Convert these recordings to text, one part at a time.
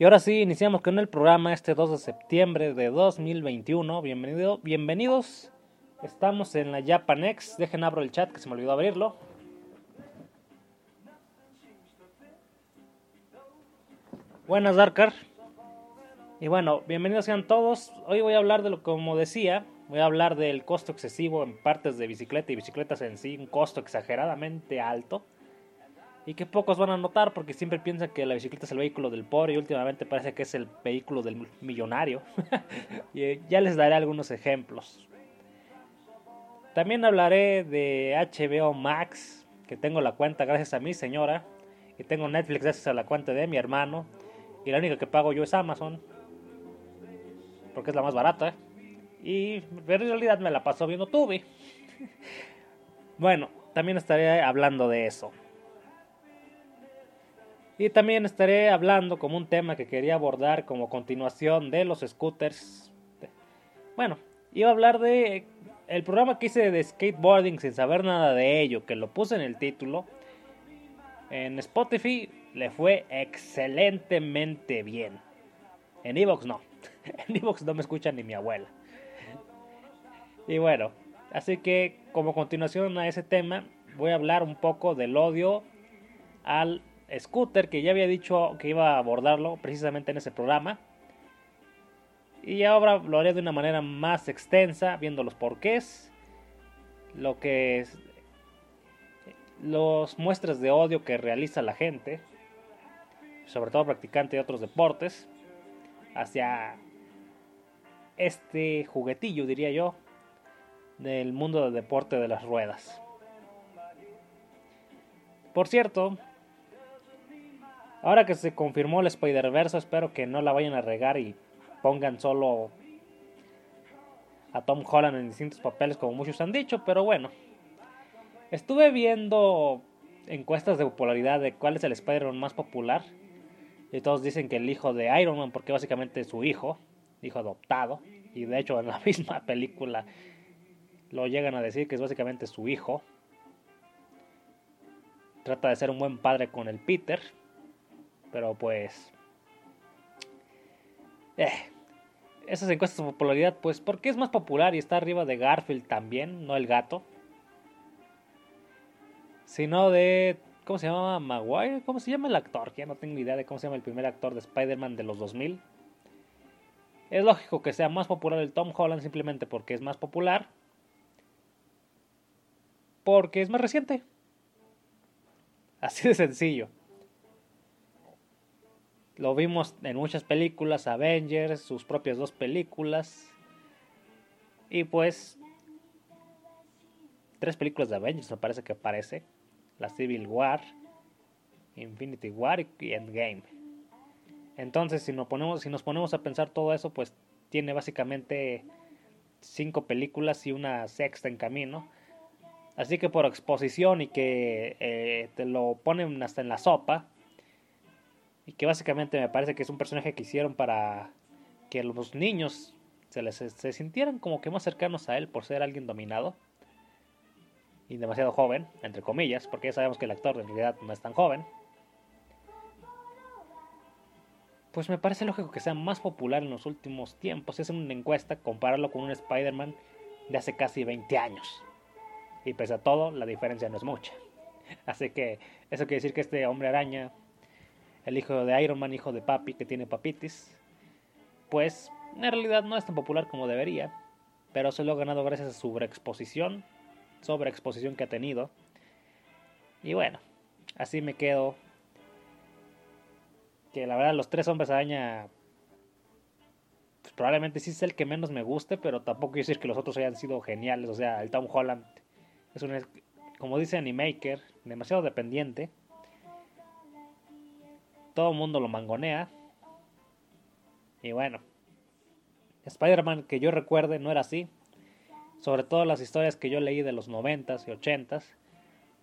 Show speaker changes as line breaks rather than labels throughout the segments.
Y ahora sí, iniciamos con el programa este 2 de septiembre de 2021. Bienvenido, bienvenidos. Estamos en la Japanex. Dejen abro el chat que se me olvidó abrirlo. Buenas, Darkar. Y bueno, bienvenidos sean todos. Hoy voy a hablar de lo como decía, voy a hablar del costo excesivo en partes de bicicleta y bicicletas en sí, un costo exageradamente alto y que pocos van a notar porque siempre piensan que la bicicleta es el vehículo del pobre y últimamente parece que es el vehículo del millonario. y eh, ya les daré algunos ejemplos. También hablaré de HBO Max, que tengo la cuenta gracias a mi señora, y tengo Netflix gracias a la cuenta de mi hermano, y la única que pago yo es Amazon, porque es la más barata. Y en realidad me la paso viendo Tubi. bueno, también estaré hablando de eso. Y también estaré hablando como un tema que quería abordar como continuación de los scooters. Bueno, iba a hablar de el programa que hice de skateboarding sin saber nada de ello, que lo puse en el título. En Spotify le fue excelentemente bien. En Evox no. En Evox no me escucha ni mi abuela. Y bueno, así que como continuación a ese tema, voy a hablar un poco del odio al scooter, que ya había dicho que iba a abordarlo precisamente en ese programa. Y ahora lo haré de una manera más extensa, viendo los porqués, lo que los muestras de odio que realiza la gente, sobre todo practicante de otros deportes, hacia este juguetillo, diría yo, del mundo del deporte de las ruedas. Por cierto, Ahora que se confirmó el Spider-Verse, espero que no la vayan a regar y pongan solo a Tom Holland en distintos papeles como muchos han dicho, pero bueno. Estuve viendo encuestas de popularidad de cuál es el Spider-Man más popular. Y todos dicen que el hijo de Iron Man, porque básicamente es su hijo, hijo adoptado. Y de hecho en la misma película lo llegan a decir que es básicamente su hijo. Trata de ser un buen padre con el Peter. Pero pues... Eh, esas encuestas de popularidad, pues porque es más popular y está arriba de Garfield también, no el gato. Sino de... ¿Cómo se llama? Maguire. ¿Cómo se llama el actor? Ya no tengo idea de cómo se llama el primer actor de Spider-Man de los 2000. Es lógico que sea más popular el Tom Holland simplemente porque es más popular. Porque es más reciente. Así de sencillo. Lo vimos en muchas películas, Avengers, sus propias dos películas. Y pues... Tres películas de Avengers me parece que aparece. La Civil War, Infinity War y Endgame. Entonces, si nos ponemos, si nos ponemos a pensar todo eso, pues tiene básicamente cinco películas y una sexta en camino. Así que por exposición y que eh, te lo ponen hasta en la sopa, y que básicamente me parece que es un personaje que hicieron para que los niños se, les, se sintieran como que más cercanos a él por ser alguien dominado y demasiado joven, entre comillas, porque ya sabemos que el actor en realidad no es tan joven. Pues me parece lógico que sea más popular en los últimos tiempos. Es una encuesta compararlo con un Spider-Man de hace casi 20 años. Y pese a todo, la diferencia no es mucha. Así que eso quiere decir que este hombre araña el hijo de Iron Man, hijo de Papi, que tiene papitis, pues en realidad no es tan popular como debería, pero se lo ha ganado gracias a su sobreexposición, sobreexposición que ha tenido. Y bueno, así me quedo. Que la verdad los tres hombres araña pues probablemente sí es el que menos me guste, pero tampoco quiero decir que los otros hayan sido geniales. O sea, el Tom Holland es un, como dice Animaker, demasiado dependiente todo el mundo lo mangonea. Y bueno, Spider-Man que yo recuerde no era así. Sobre todo las historias que yo leí de los 90s y 80s,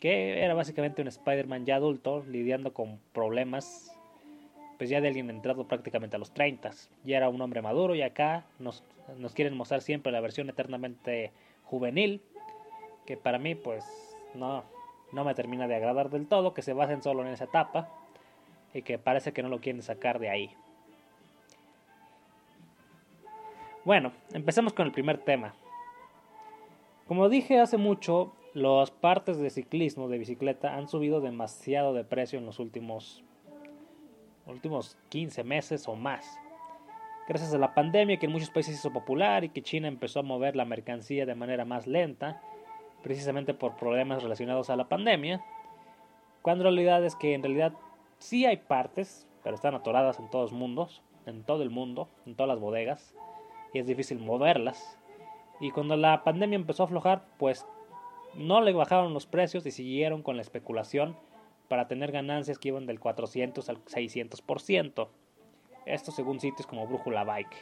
que era básicamente un Spider-Man ya adulto lidiando con problemas, pues ya de alguien entrado prácticamente a los 30 Ya era un hombre maduro y acá nos, nos quieren mostrar siempre la versión eternamente juvenil, que para mí pues no, no me termina de agradar del todo, que se basen solo en esa etapa y que parece que no lo quieren sacar de ahí. Bueno, empecemos con el primer tema. Como dije hace mucho, las partes de ciclismo de bicicleta han subido demasiado de precio en los últimos, últimos 15 meses o más. Gracias a la pandemia que en muchos países hizo popular y que China empezó a mover la mercancía de manera más lenta, precisamente por problemas relacionados a la pandemia, cuando realidad es que en realidad sí hay partes, pero están atoradas en todos mundos, en todo el mundo, en todas las bodegas, y es difícil moverlas. Y cuando la pandemia empezó a aflojar, pues no le bajaron los precios y siguieron con la especulación para tener ganancias que iban del 400 al 600%. Esto según sitios como Brújula Bike.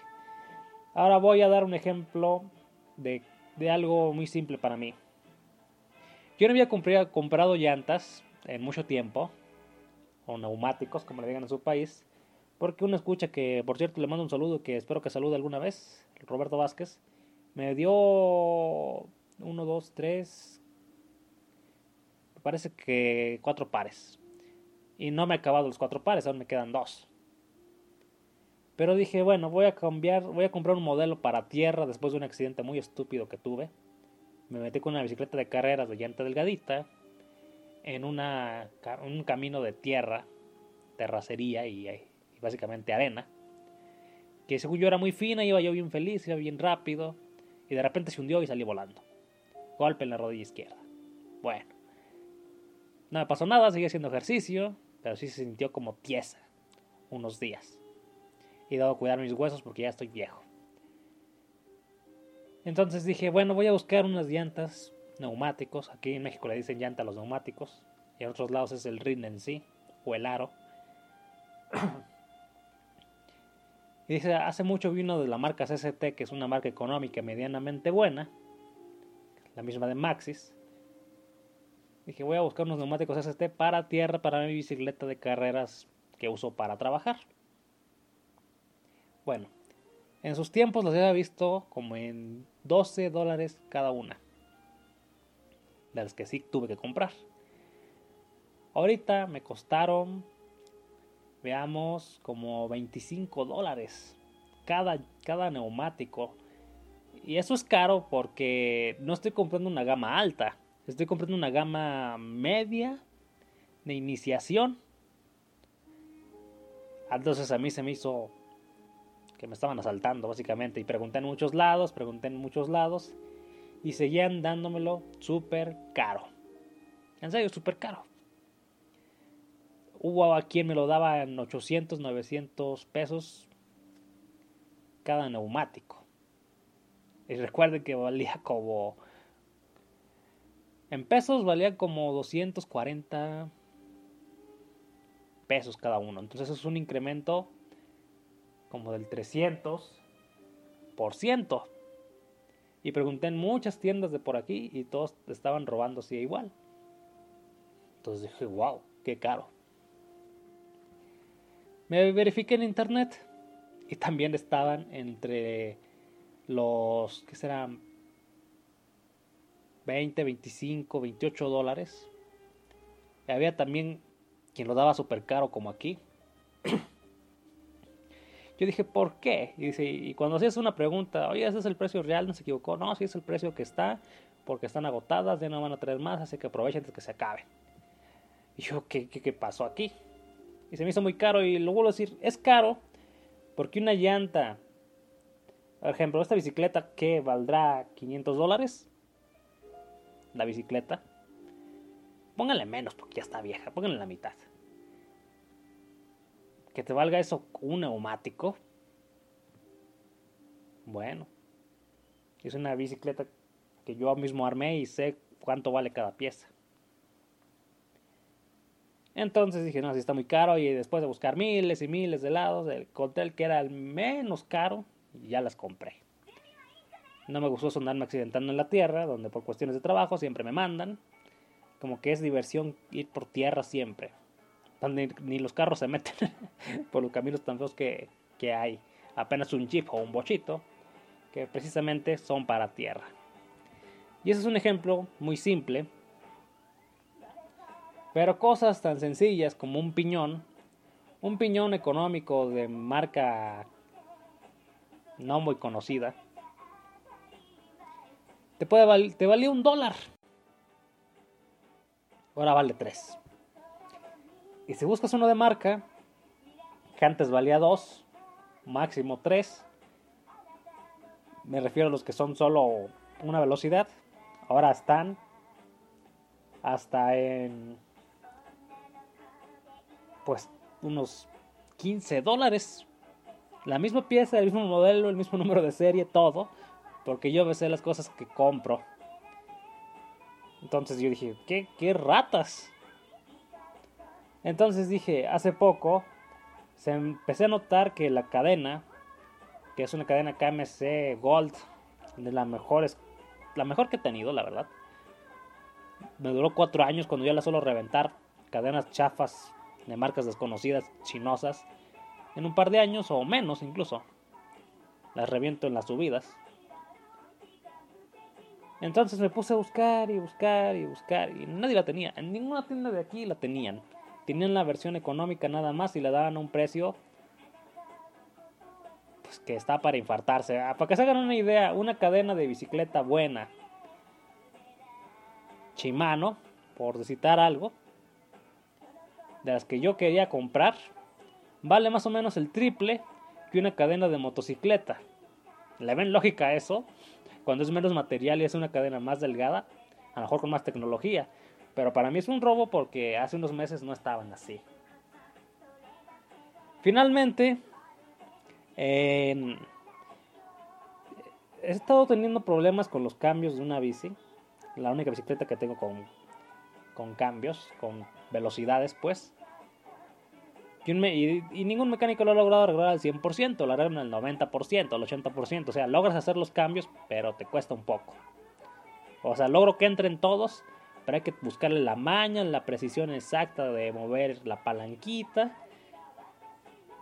Ahora voy a dar un ejemplo de, de algo muy simple para mí. Yo no había comprado llantas en mucho tiempo, o neumáticos, como le digan en su país, porque uno escucha que, por cierto, le mando un saludo que espero que salude alguna vez, Roberto Vázquez, me dio uno, dos, tres, me parece que cuatro pares. Y no me he acabado los cuatro pares, aún me quedan dos. Pero dije, bueno, voy a cambiar, voy a comprar un modelo para tierra después de un accidente muy estúpido que tuve. Me metí con una bicicleta de carreras de llanta delgadita en una, un camino de tierra, terracería y, y básicamente arena que según yo era muy fina, iba yo bien feliz, iba bien rápido, y de repente se hundió y salí volando. Golpe en la rodilla izquierda. Bueno, no me pasó nada, seguí haciendo ejercicio, pero sí se sintió como tiesa unos días. He dado a cuidar mis huesos porque ya estoy viejo. Entonces dije, bueno, voy a buscar unas llantas neumáticos. Aquí en México le dicen llanta a los neumáticos. Y en otros lados es el rin en sí, o el aro. Y dice, hace mucho vino de la marca CCT, que es una marca económica medianamente buena, la misma de Maxis. Dije, voy a buscar unos neumáticos CCT para tierra, para mi bicicleta de carreras que uso para trabajar. Bueno, en sus tiempos los había visto como en 12 dólares cada una. De las que sí tuve que comprar. Ahorita me costaron veamos, como 25 dólares cada, cada neumático. Y eso es caro porque no estoy comprando una gama alta, estoy comprando una gama media de iniciación. Entonces a mí se me hizo que me estaban asaltando básicamente y pregunté en muchos lados, pregunté en muchos lados y seguían dándomelo súper caro. En serio, súper caro hubo a quien me lo daba en 800, 900 pesos cada neumático. Y recuerden que valía como... En pesos valía como 240 pesos cada uno. Entonces es un incremento como del 300%. Y pregunté en muchas tiendas de por aquí y todos estaban robando así igual. Entonces dije, wow, qué caro. Me verifiqué en internet y también estaban entre los, ¿qué serán? 20, 25, 28 dólares. Y había también quien lo daba súper caro como aquí. Yo dije, ¿por qué? Y, dice, y cuando hacías una pregunta, oye, ese es el precio real, no se equivocó. No, sí es el precio que está, porque están agotadas, ya no van a traer más, así que aprovechen antes que se acabe. Y yo, ¿qué, qué, qué pasó aquí? y se me hizo muy caro y lo vuelvo a decir, es caro porque una llanta, por ejemplo, esta bicicleta que valdrá 500 dólares, la bicicleta, póngale menos porque ya está vieja, pónganle la mitad. Que te valga eso un neumático. Bueno, es una bicicleta que yo mismo armé y sé cuánto vale cada pieza. Entonces dije, no, si está muy caro. Y después de buscar miles y miles de helados, encontré el que era el menos caro y ya las compré. No me gustó sonarme accidentando en la tierra, donde por cuestiones de trabajo siempre me mandan. Como que es diversión ir por tierra siempre. Ni los carros se meten por los caminos tan feos que, que hay. Apenas un jeep o un bochito, que precisamente son para tierra. Y ese es un ejemplo muy simple pero cosas tan sencillas como un piñón, un piñón económico de marca no muy conocida, te, puede te valía un dólar. Ahora vale tres. Y si buscas uno de marca, que antes valía dos, máximo tres, me refiero a los que son solo una velocidad, ahora están hasta en pues unos 15 dólares. La misma pieza, el mismo modelo, el mismo número de serie, todo. Porque yo besé las cosas que compro. Entonces yo dije, ¿qué, qué ratas? Entonces dije, hace poco se empecé a notar que la cadena, que es una cadena KMC Gold, de las mejores, la mejor que he tenido, la verdad. Me duró cuatro años cuando ya la suelo reventar. Cadenas chafas de marcas desconocidas, chinosas. En un par de años o menos incluso. Las reviento en las subidas. Entonces me puse a buscar y buscar y buscar y nadie la tenía. En ninguna tienda de aquí la tenían. Tenían la versión económica nada más y le daban un precio pues que está para infartarse. Ah, para que se hagan una idea, una cadena de bicicleta buena, Shimano, por citar algo, de las que yo quería comprar, vale más o menos el triple que una cadena de motocicleta. ¿Le ven lógica a eso? Cuando es menos material y es una cadena más delgada, a lo mejor con más tecnología. Pero para mí es un robo porque hace unos meses no estaban así. Finalmente, he estado teniendo problemas con los cambios de una bici. La única bicicleta que tengo con, con cambios, con velocidades, pues. Y, y, ningún mecánico lo ha logrado arreglar al 100%, lo arreglan al 90%, al 80%. O sea, logras hacer los cambios, pero te cuesta un poco. O sea, logro que entren todos, pero hay que buscarle la maña, la precisión exacta de mover la palanquita.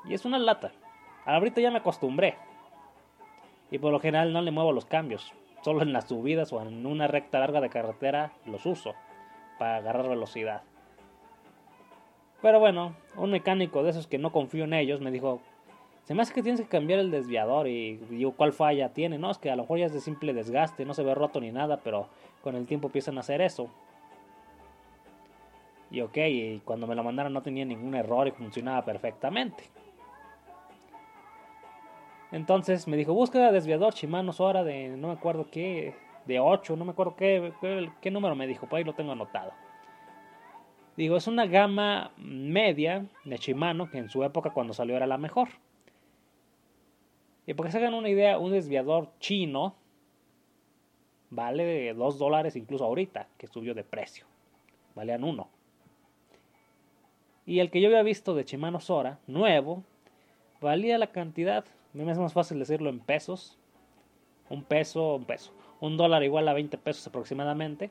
Y es una lata. Ahorita ya me acostumbré. Y por lo general no le muevo los cambios. Solo en las subidas o en una recta larga de carretera los uso para agarrar velocidad. Pero bueno, un mecánico de esos que no confío en ellos me dijo, se me hace que tienes que cambiar el desviador y digo, ¿cuál falla tiene? No, es que a lo mejor ya es de simple desgaste, no se ve roto ni nada, pero con el tiempo empiezan a hacer eso. Y ok, y cuando me lo mandaron no tenía ningún error y funcionaba perfectamente. Entonces me dijo, busca desviador Shimano Sora de no me acuerdo qué, de 8, no me acuerdo qué, qué, número me dijo, por ahí lo tengo anotado. Digo, es una gama media de Shimano que en su época cuando salió era la mejor. Y porque se hagan una idea, un desviador chino vale 2 dólares incluso ahorita, que subió de precio. Valían 1. Y el que yo había visto de Shimano Sora, nuevo, valía la cantidad, me es más fácil decirlo en pesos. Un peso, un peso. Un dólar igual a 20 pesos aproximadamente.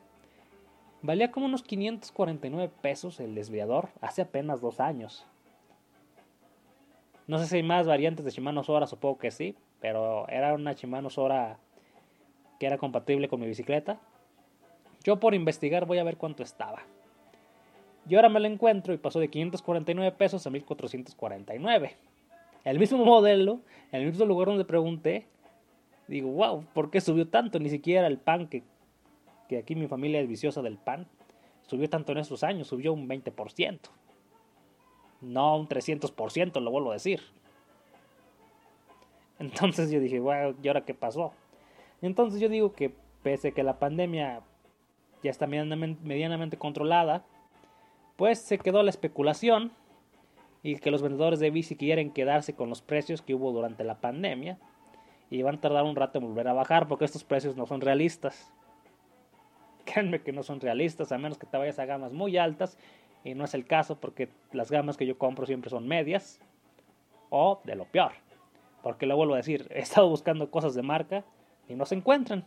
Valía como unos 549 pesos el desviador hace apenas dos años. No sé si hay más variantes de Shimano Sora, supongo que sí, pero era una Shimano Sora que era compatible con mi bicicleta. Yo por investigar voy a ver cuánto estaba. Y ahora me lo encuentro y pasó de 549 pesos a 1449. El mismo modelo, en el mismo lugar donde pregunté. Digo, wow, ¿por qué subió tanto? Ni siquiera el pan que que aquí mi familia es viciosa del pan, subió tanto en esos años, subió un 20%. No un 300%, lo vuelvo a decir. Entonces yo dije, bueno, ¿y ahora qué pasó? Entonces yo digo que pese a que la pandemia ya está medianamente controlada, pues se quedó la especulación y que los vendedores de bici quieren quedarse con los precios que hubo durante la pandemia y van a tardar un rato en volver a bajar porque estos precios no son realistas créanme que no son realistas, a menos que te vayas a gamas muy altas, y no es el caso porque las gamas que yo compro siempre son medias, o de lo peor. Porque lo vuelvo a decir, he estado buscando cosas de marca y no se encuentran.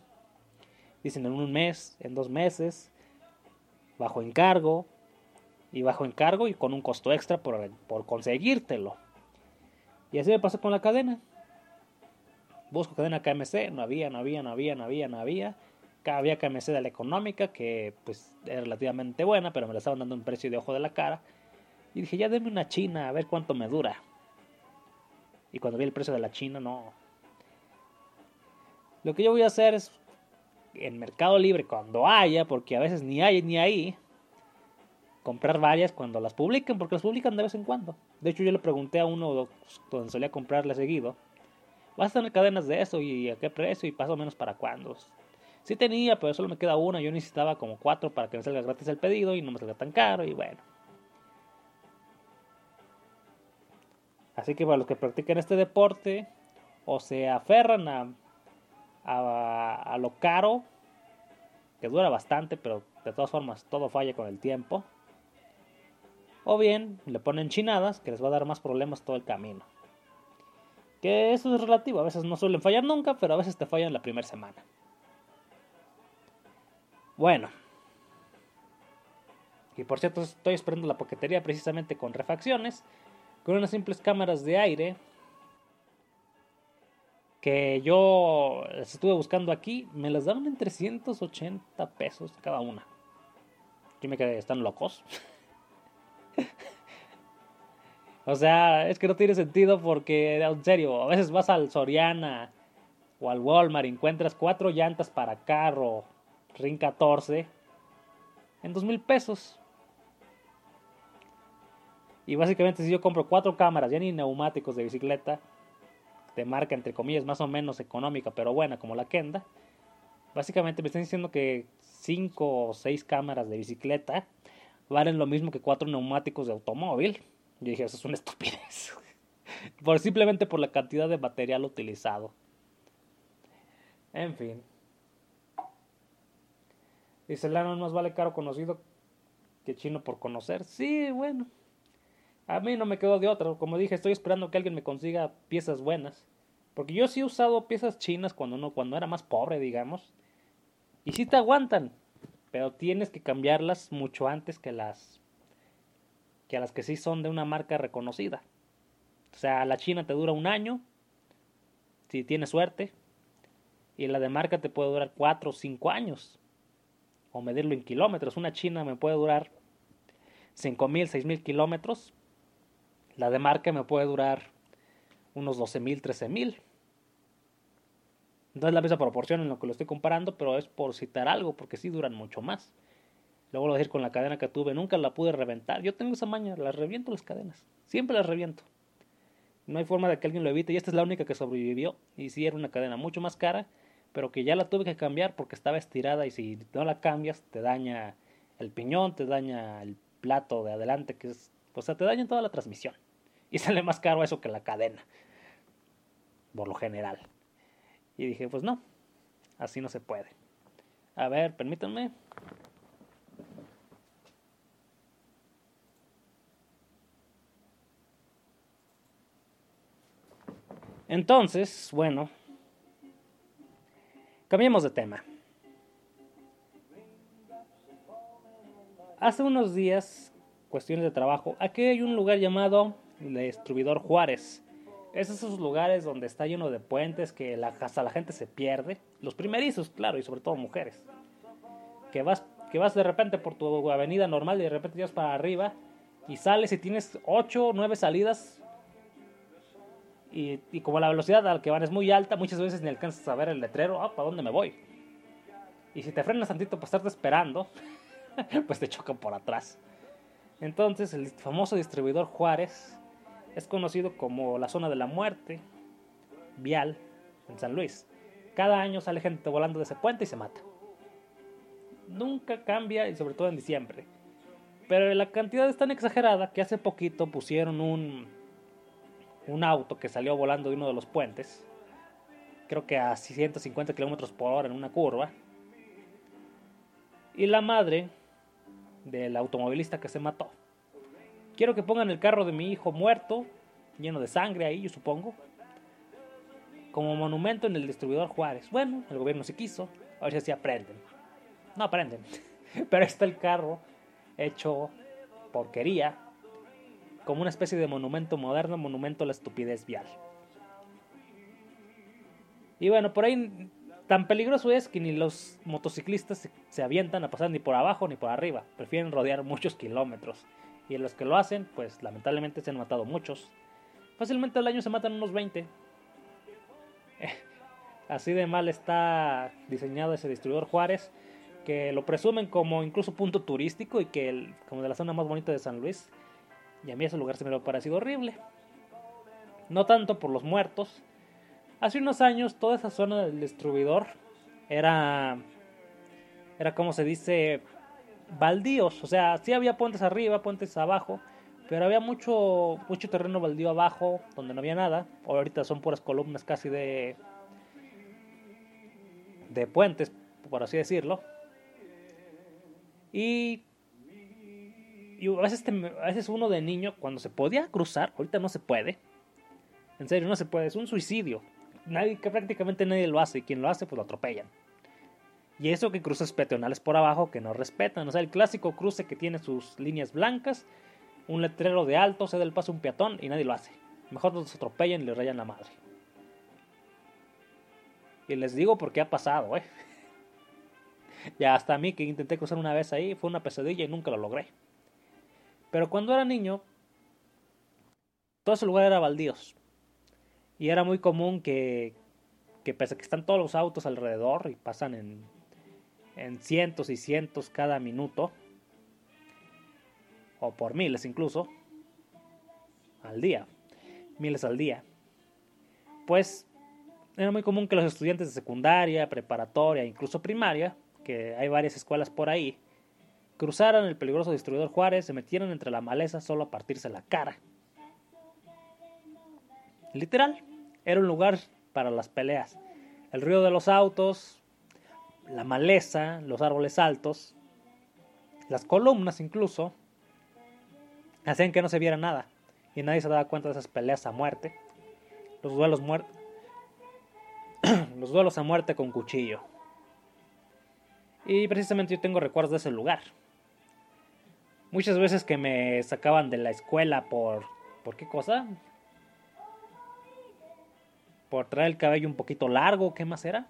Dicen en un mes, en dos meses, bajo encargo, y bajo encargo y con un costo extra por, por conseguírtelo. Y así me pasó con la cadena. Busco cadena KMC, no había, no había, no había, no había, no había había KMC de la económica, que pues era relativamente buena, pero me la estaban dando un precio de ojo de la cara. Y dije, ya denme una china, a ver cuánto me dura. Y cuando vi el precio de la china, no. Lo que yo voy a hacer es en Mercado Libre cuando haya, porque a veces ni hay ni ahí, comprar varias cuando las publiquen, porque las publican de vez en cuando. De hecho, yo le pregunté a uno donde solía comprarle seguido, ¿vas a tener cadenas de eso y a qué precio y más o menos para cuándo? Sí tenía, pero solo me queda una, yo necesitaba como cuatro para que me salga gratis el pedido y no me salga tan caro y bueno. Así que para los que practiquen este deporte o se aferran a, a, a lo caro, que dura bastante, pero de todas formas todo falla con el tiempo o bien le ponen chinadas que les va a dar más problemas todo el camino. Que eso es relativo, a veces no suelen fallar nunca, pero a veces te fallan la primera semana. Bueno. Y por cierto, estoy esperando la paquetería precisamente con refacciones, con unas simples cámaras de aire que yo estuve buscando aquí, me las daban en 380 pesos cada una. Yo me quedé, están locos. o sea, es que no tiene sentido porque, en serio, a veces vas al Soriana o al Walmart y encuentras cuatro llantas para carro RIN 14 en dos mil pesos. Y básicamente si yo compro cuatro cámaras, ya ni neumáticos de bicicleta, de marca entre comillas más o menos económica, pero buena como la Kenda, básicamente me están diciendo que cinco o seis cámaras de bicicleta valen lo mismo que cuatro neumáticos de automóvil. Yo dije, eso es una estupidez. por, simplemente por la cantidad de material utilizado. En fin. Dice Lano, más vale caro conocido que chino por conocer. Sí, bueno. A mí no me quedó de otra. Como dije, estoy esperando que alguien me consiga piezas buenas. Porque yo sí he usado piezas chinas cuando, no, cuando era más pobre, digamos. Y sí te aguantan pero tienes que cambiarlas mucho antes que las que las que sí son de una marca reconocida. O sea, la China te dura un año, si tienes suerte, y la de marca te puede durar 4 o 5 años, o medirlo en kilómetros. Una China me puede durar 5.000, 6.000 kilómetros, la de marca me puede durar unos 12.000, 13.000. No es la misma proporción en lo que lo estoy comparando, pero es por citar algo, porque sí duran mucho más. Luego lo decir con la cadena que tuve, nunca la pude reventar. Yo tengo esa maña, las reviento las cadenas. Siempre las reviento. No hay forma de que alguien lo evite y esta es la única que sobrevivió. Y sí era una cadena mucho más cara, pero que ya la tuve que cambiar porque estaba estirada y si no la cambias te daña el piñón, te daña el plato de adelante, que es, o sea, te daña toda la transmisión. Y sale más caro eso que la cadena, por lo general. Y dije, pues no, así no se puede. A ver, permítanme. Entonces, bueno, cambiemos de tema. Hace unos días, cuestiones de trabajo, aquí hay un lugar llamado el Distribuidor Juárez. Es esos lugares donde está lleno de puentes que la, hasta la gente se pierde. Los primerizos, claro, y sobre todo mujeres. Que vas, que vas de repente por tu avenida normal y de repente llegas para arriba y sales y tienes 8 o 9 salidas. Y, como la velocidad a la que van es muy alta, muchas veces ni alcanzas a ver el letrero, ah, ¿para dónde me voy? Y si te frenas tantito para estarte esperando, pues te chocan por atrás. Entonces el famoso distribuidor Juárez es conocido como la zona de la muerte vial en San Luis. Cada año sale gente volando de ese puente y se mata. Nunca cambia y sobre todo en diciembre. Pero la cantidad es tan exagerada que hace poquito pusieron un, un auto que salió volando de uno de los puentes. Creo que a 150 kilómetros por hora en una curva. Y la madre del automovilista que se mató Quiero que pongan el carro de mi hijo muerto, lleno de sangre ahí, yo supongo, como monumento en el distribuidor Juárez. Bueno, el gobierno se quiso, a ver si aprenden. No aprenden, pero está el carro hecho porquería, como una especie de monumento moderno, monumento a la estupidez vial. Y bueno, por ahí tan peligroso es que ni los motociclistas se avientan a pasar ni por abajo ni por arriba, prefieren rodear muchos kilómetros. Y los que lo hacen, pues lamentablemente se han matado muchos. Fácilmente al año se matan unos 20. Así de mal está diseñado ese distribuidor Juárez, que lo presumen como incluso punto turístico y que el, como de la zona más bonita de San Luis. Y a mí ese lugar se me ha parecido horrible. No tanto por los muertos. Hace unos años toda esa zona del distribuidor era, era como se dice, baldíos. O sea, sí había puentes arriba, puentes abajo, pero había mucho, mucho terreno baldío abajo donde no había nada. Ahorita son puras columnas casi de, de puentes, por así decirlo. Y, y a, veces a veces uno de niño, cuando se podía cruzar, ahorita no se puede. En serio, no se puede, es un suicidio. Nadie, que prácticamente nadie lo hace, y quien lo hace, pues lo atropellan. Y eso que cruces peatonales por abajo que no respetan. O sea, el clásico cruce que tiene sus líneas blancas, un letrero de alto, se da el paso a un peatón y nadie lo hace. Mejor los atropellan y le rayan la madre. Y les digo porque ha pasado, ¿eh? ya hasta a mí que intenté cruzar una vez ahí fue una pesadilla y nunca lo logré. Pero cuando era niño, todo ese lugar era baldíos. Y era muy común que, que pese a que están todos los autos alrededor y pasan en, en cientos y cientos cada minuto, o por miles incluso, al día, miles al día, pues era muy común que los estudiantes de secundaria, preparatoria, incluso primaria, que hay varias escuelas por ahí, cruzaran el peligroso distribuidor Juárez, se metieran entre la maleza solo a partirse la cara. Literal, era un lugar para las peleas. El ruido de los autos, la maleza, los árboles altos, las columnas incluso, hacían que no se viera nada y nadie se daba cuenta de esas peleas a muerte, los duelos muertos, los duelos a muerte con cuchillo. Y precisamente yo tengo recuerdos de ese lugar. Muchas veces que me sacaban de la escuela por ¿por qué cosa? Por traer el cabello un poquito largo, ¿qué más era?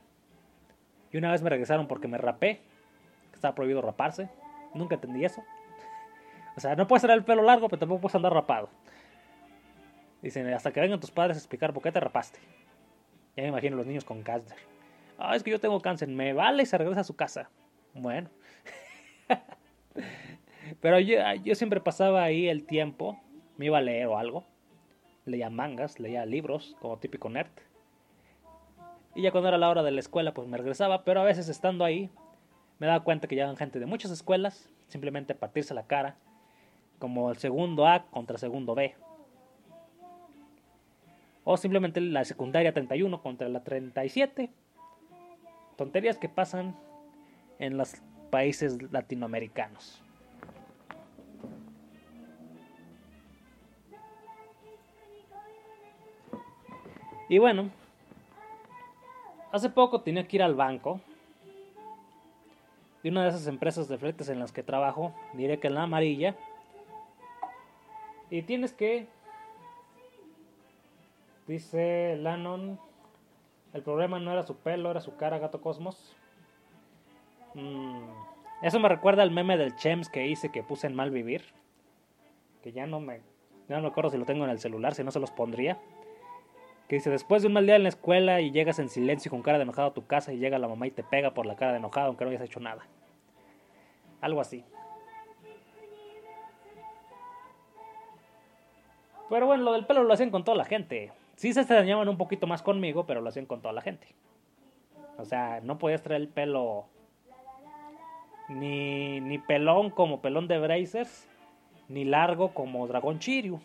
Y una vez me regresaron porque me rapé, estaba prohibido raparse. Nunca entendí eso. O sea, no puedes tener el pelo largo, pero tampoco puedes andar rapado. Dicen, hasta que vengan tus padres a explicar por qué te rapaste. Ya me imagino los niños con cáncer. Ah, es que yo tengo cáncer. Me vale y se regresa a su casa. Bueno. pero yo, yo siempre pasaba ahí el tiempo. Me iba a leer o algo. Leía mangas, leía libros, como típico nerd. Y ya cuando era la hora de la escuela, pues me regresaba. Pero a veces estando ahí, me daba cuenta que llegaban gente de muchas escuelas. Simplemente a partirse la cara como el segundo A contra segundo B. O simplemente la secundaria 31 contra la 37. Tonterías que pasan en los países latinoamericanos. Y bueno, hace poco tenía que ir al banco de una de esas empresas de fletes en las que trabajo, diré que en la amarilla, y tienes que, dice Lannon, el problema no era su pelo, era su cara, gato cosmos. Mm, eso me recuerda al meme del Chems que hice que puse en mal vivir. Que ya no me, ya no me acuerdo si lo tengo en el celular, si no se los pondría. Que dice, después de un mal día en la escuela y llegas en silencio con cara de enojado a tu casa y llega la mamá y te pega por la cara de enojado aunque no hayas hecho nada. Algo así. Pero bueno, lo del pelo lo hacían con toda la gente. Sí se extrañaban un poquito más conmigo, pero lo hacían con toda la gente. O sea, no podías traer el pelo ni, ni pelón como pelón de Brazers, ni largo como Dragón Chiryu.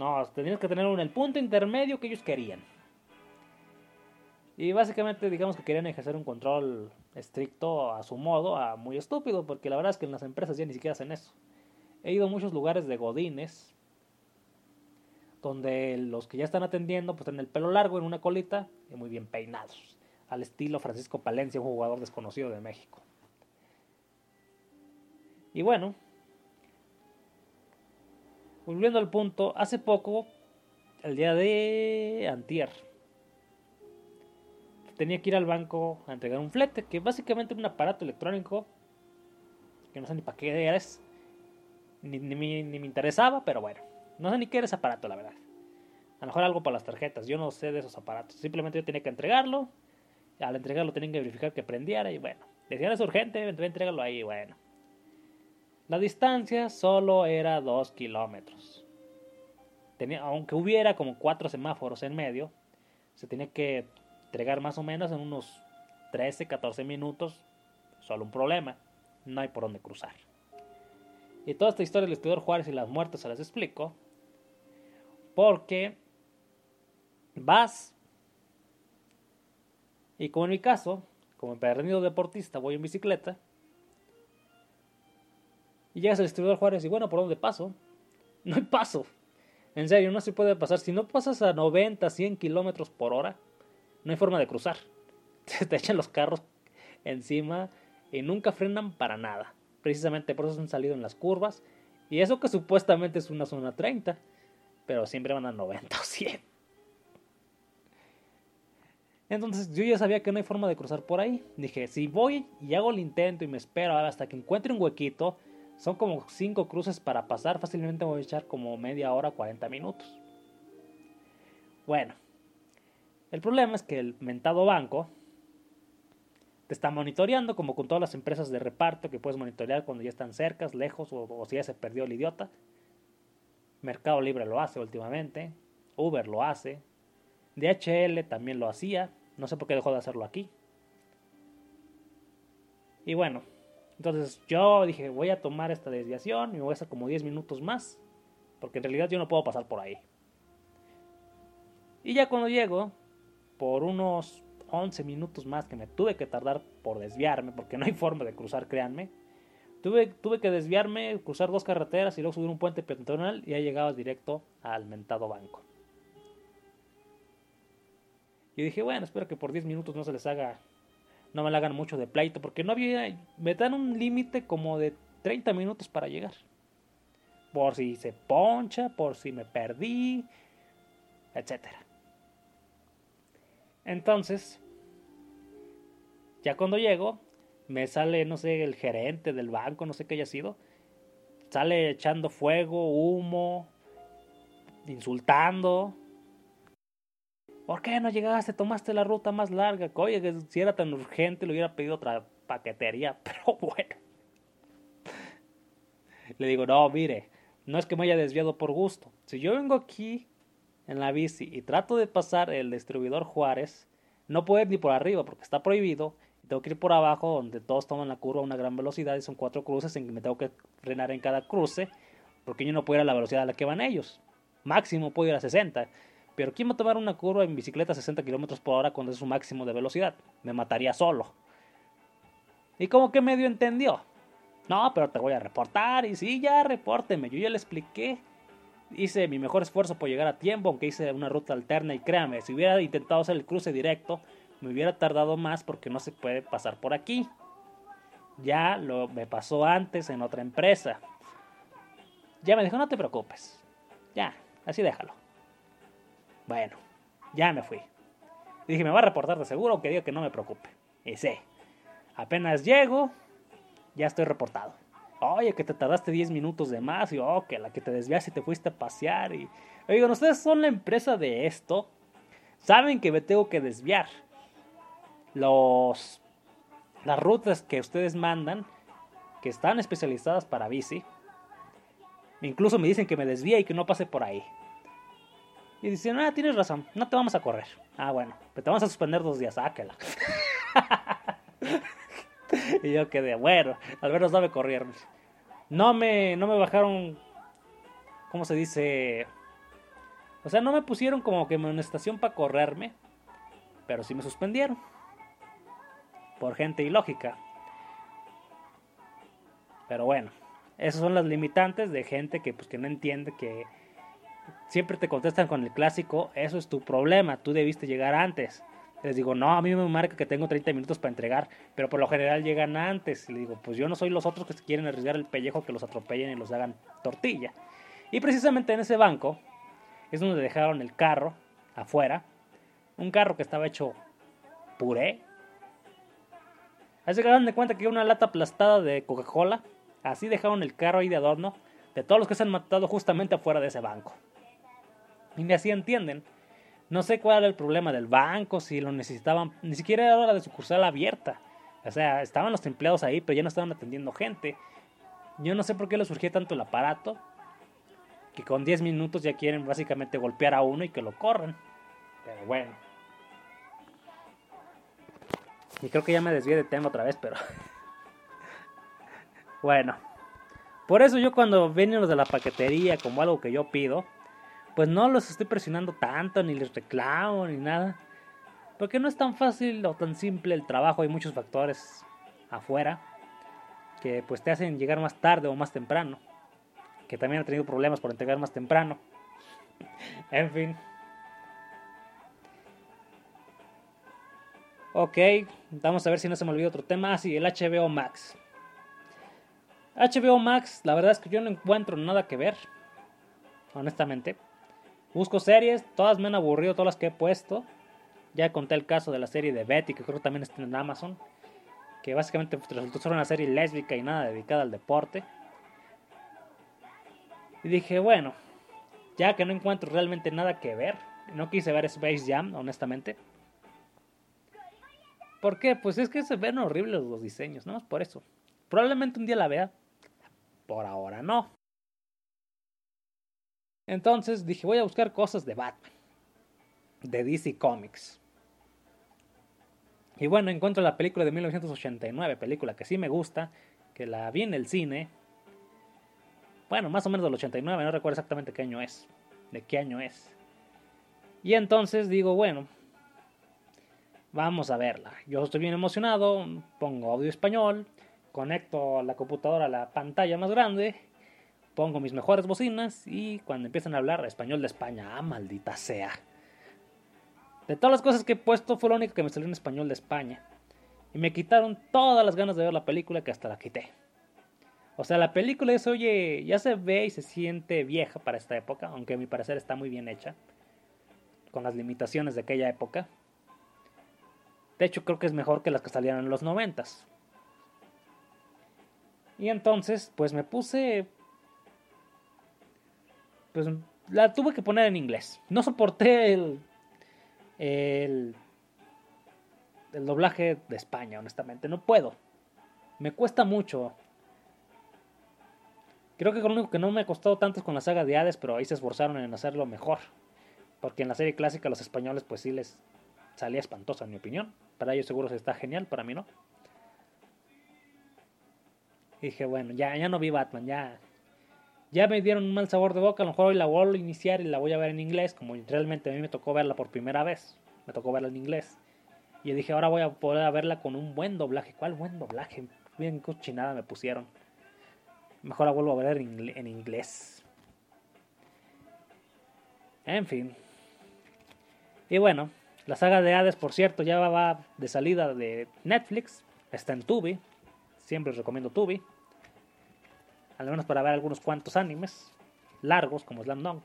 No, tenías que tener un el punto intermedio que ellos querían. Y básicamente digamos que querían ejercer un control estricto a su modo, a muy estúpido, porque la verdad es que en las empresas ya ni siquiera hacen eso. He ido a muchos lugares de godines donde los que ya están atendiendo pues tienen el pelo largo en una colita y muy bien peinados, al estilo Francisco Palencia, un jugador desconocido de México. Y bueno, volviendo al punto, hace poco, el día de antier, tenía que ir al banco a entregar un flete, que básicamente es un aparato electrónico, que no sé ni para qué es, ni, ni, ni me interesaba, pero bueno. No sé ni qué era ese aparato, la verdad. A lo mejor algo para las tarjetas. Yo no sé de esos aparatos. Simplemente yo tenía que entregarlo. Al entregarlo tenían que verificar que prendiera y bueno. Decían es urgente, entregarlo ahí, bueno. La distancia solo era 2 kilómetros. Tenía, aunque hubiera como cuatro semáforos en medio, se tenía que entregar más o menos en unos 13, 14 minutos. Solo un problema, no hay por dónde cruzar. Y toda esta historia del estudiador Juárez y las muertes se las explico. Porque vas y como en mi caso, como perdido deportista, voy en bicicleta. Y llegas al distribuidor Juárez y bueno, ¿por dónde paso? No hay paso. En serio, no se puede pasar. Si no pasas a 90, 100 kilómetros por hora, no hay forma de cruzar. Te echan los carros encima y nunca frenan para nada. Precisamente por eso han salido en las curvas. Y eso que supuestamente es una zona 30, pero siempre van a 90 o 100. Entonces yo ya sabía que no hay forma de cruzar por ahí. Dije, si voy y hago el intento y me espero hasta que encuentre un huequito, son como 5 cruces para pasar, fácilmente voy a echar como media hora, 40 minutos. Bueno, el problema es que el mentado banco te está monitoreando, como con todas las empresas de reparto que puedes monitorear cuando ya están cerca, lejos o, o si ya se perdió el idiota. Mercado Libre lo hace últimamente, Uber lo hace, DHL también lo hacía, no sé por qué dejó de hacerlo aquí. Y bueno, entonces yo dije, voy a tomar esta desviación y me voy a hacer como 10 minutos más, porque en realidad yo no puedo pasar por ahí. Y ya cuando llego, por unos 11 minutos más que me tuve que tardar por desviarme, porque no hay forma de cruzar, créanme. Tuve, tuve que desviarme, cruzar dos carreteras y luego subir un puente peatonal y ya llegaba directo al mentado banco. Y dije, bueno, espero que por 10 minutos no se les haga, no me la hagan mucho de pleito, porque no había, me dan un límite como de 30 minutos para llegar. Por si se poncha, por si me perdí, etc. Entonces, ya cuando llego, me sale, no sé, el gerente del banco, no sé qué haya sido, sale echando fuego, humo, insultando, ¿Por qué no llegaste? Tomaste la ruta más larga. Oye, que si era tan urgente, le hubiera pedido otra paquetería. Pero bueno. Le digo, no, mire, no es que me haya desviado por gusto. Si yo vengo aquí en la bici y trato de pasar el distribuidor Juárez, no puedo ir ni por arriba porque está prohibido. Tengo que ir por abajo donde todos toman la curva a una gran velocidad y son cuatro cruces en que me tengo que frenar en cada cruce porque yo no puedo ir a la velocidad a la que van ellos. Máximo puedo ir a 60. Pero ¿quién va a tomar una curva en bicicleta a 60 km por hora cuando es su máximo de velocidad? Me mataría solo. Y como que medio entendió. No, pero te voy a reportar. Y sí, ya repórteme. Yo ya le expliqué. Hice mi mejor esfuerzo por llegar a tiempo, aunque hice una ruta alterna. Y créame, si hubiera intentado hacer el cruce directo, me hubiera tardado más porque no se puede pasar por aquí. Ya lo me pasó antes en otra empresa. Ya me dijo, no te preocupes. Ya, así déjalo. Bueno, ya me fui. Dije, me va a reportar de seguro, aunque diga que no me preocupe. Y sé, apenas llego, ya estoy reportado. Oye, que te tardaste 10 minutos de más, y oh, que la que te desviaste y te fuiste a pasear. Y oigan, ustedes son la empresa de esto, saben que me tengo que desviar. Los, las rutas que ustedes mandan, que están especializadas para bici, incluso me dicen que me desvíe y que no pase por ahí. Y dicen, ah, tienes razón, no te vamos a correr. Ah, bueno, pero te vamos a suspender dos días, sáquela. y yo quedé, bueno, al menos no me corrieron. No me, no me bajaron, ¿cómo se dice? O sea, no me pusieron como que en estación para correrme, pero sí me suspendieron. Por gente ilógica. Pero bueno, esas son las limitantes de gente que pues que no entiende que siempre te contestan con el clásico, eso es tu problema, tú debiste llegar antes. Les digo, no, a mí me marca que tengo 30 minutos para entregar, pero por lo general llegan antes. Y le digo, pues yo no soy los otros que quieren arriesgar el pellejo que los atropellen y los hagan tortilla. Y precisamente en ese banco es donde dejaron el carro afuera, un carro que estaba hecho puré. Así que dan de cuenta que una lata aplastada de Coca-Cola, así dejaron el carro ahí de adorno de todos los que se han matado justamente afuera de ese banco. Y así entienden. No sé cuál era el problema del banco, si lo necesitaban, ni siquiera era hora de sucursal abierta. O sea, estaban los empleados ahí, pero ya no estaban atendiendo gente. Yo no sé por qué les surgía tanto el aparato, que con 10 minutos ya quieren básicamente golpear a uno y que lo corran. Pero bueno. Y creo que ya me desvié de tema otra vez, pero... bueno. Por eso yo cuando vienen los de la paquetería como algo que yo pido, pues no los estoy presionando tanto, ni les reclamo, ni nada. Porque no es tan fácil o tan simple el trabajo, hay muchos factores afuera que pues te hacen llegar más tarde o más temprano. Que también han tenido problemas por entregar más temprano. en fin. Ok, vamos a ver si no se me olvidó otro tema. Ah, sí, el HBO Max. HBO Max, la verdad es que yo no encuentro nada que ver. Honestamente. Busco series, todas me han aburrido, todas las que he puesto. Ya conté el caso de la serie de Betty, que creo que también está en Amazon. Que básicamente resultó ser una serie lésbica y nada dedicada al deporte. Y dije, bueno, ya que no encuentro realmente nada que ver. No quise ver Space Jam, honestamente. ¿Por qué? Pues es que se ven horribles los diseños, ¿no? Es por eso. Probablemente un día la vea. Por ahora no. Entonces dije, voy a buscar cosas de Batman. De DC Comics. Y bueno, encuentro la película de 1989, película que sí me gusta, que la vi en el cine. Bueno, más o menos del 89, no recuerdo exactamente qué año es. De qué año es. Y entonces digo, bueno, Vamos a verla. Yo estoy bien emocionado, pongo audio español, conecto la computadora a la pantalla más grande, pongo mis mejores bocinas y cuando empiezan a hablar español de España, ah, maldita sea. De todas las cosas que he puesto fue lo único que me salió en español de España. Y me quitaron todas las ganas de ver la película que hasta la quité. O sea, la película es, oye, ya se ve y se siente vieja para esta época, aunque a mi parecer está muy bien hecha, con las limitaciones de aquella época. De hecho, creo que es mejor que las que salieron en los noventas. Y entonces, pues me puse... Pues la tuve que poner en inglés. No soporté el... El... El doblaje de España, honestamente. No puedo. Me cuesta mucho. Creo que lo único que no me ha costado tanto es con la saga de Hades, pero ahí se esforzaron en hacerlo mejor. Porque en la serie clásica los españoles pues sí les salía espantosa en mi opinión. Para ellos seguro está genial, para mí no. Dije, bueno, ya, ya no vi Batman, ya. Ya me dieron un mal sabor de boca, a lo mejor hoy la vuelvo a iniciar y la voy a ver en inglés, como realmente a mí me tocó verla por primera vez. Me tocó verla en inglés. Y dije, ahora voy a poder verla con un buen doblaje. ¿Cuál buen doblaje? Bien cochinada me pusieron. Mejor la vuelvo a ver en inglés. En fin. Y bueno, la saga de Hades, por cierto, ya va de salida de Netflix. Está en Tubi. Siempre os recomiendo Tubi. Al menos para ver algunos cuantos animes largos como Slam Dunk.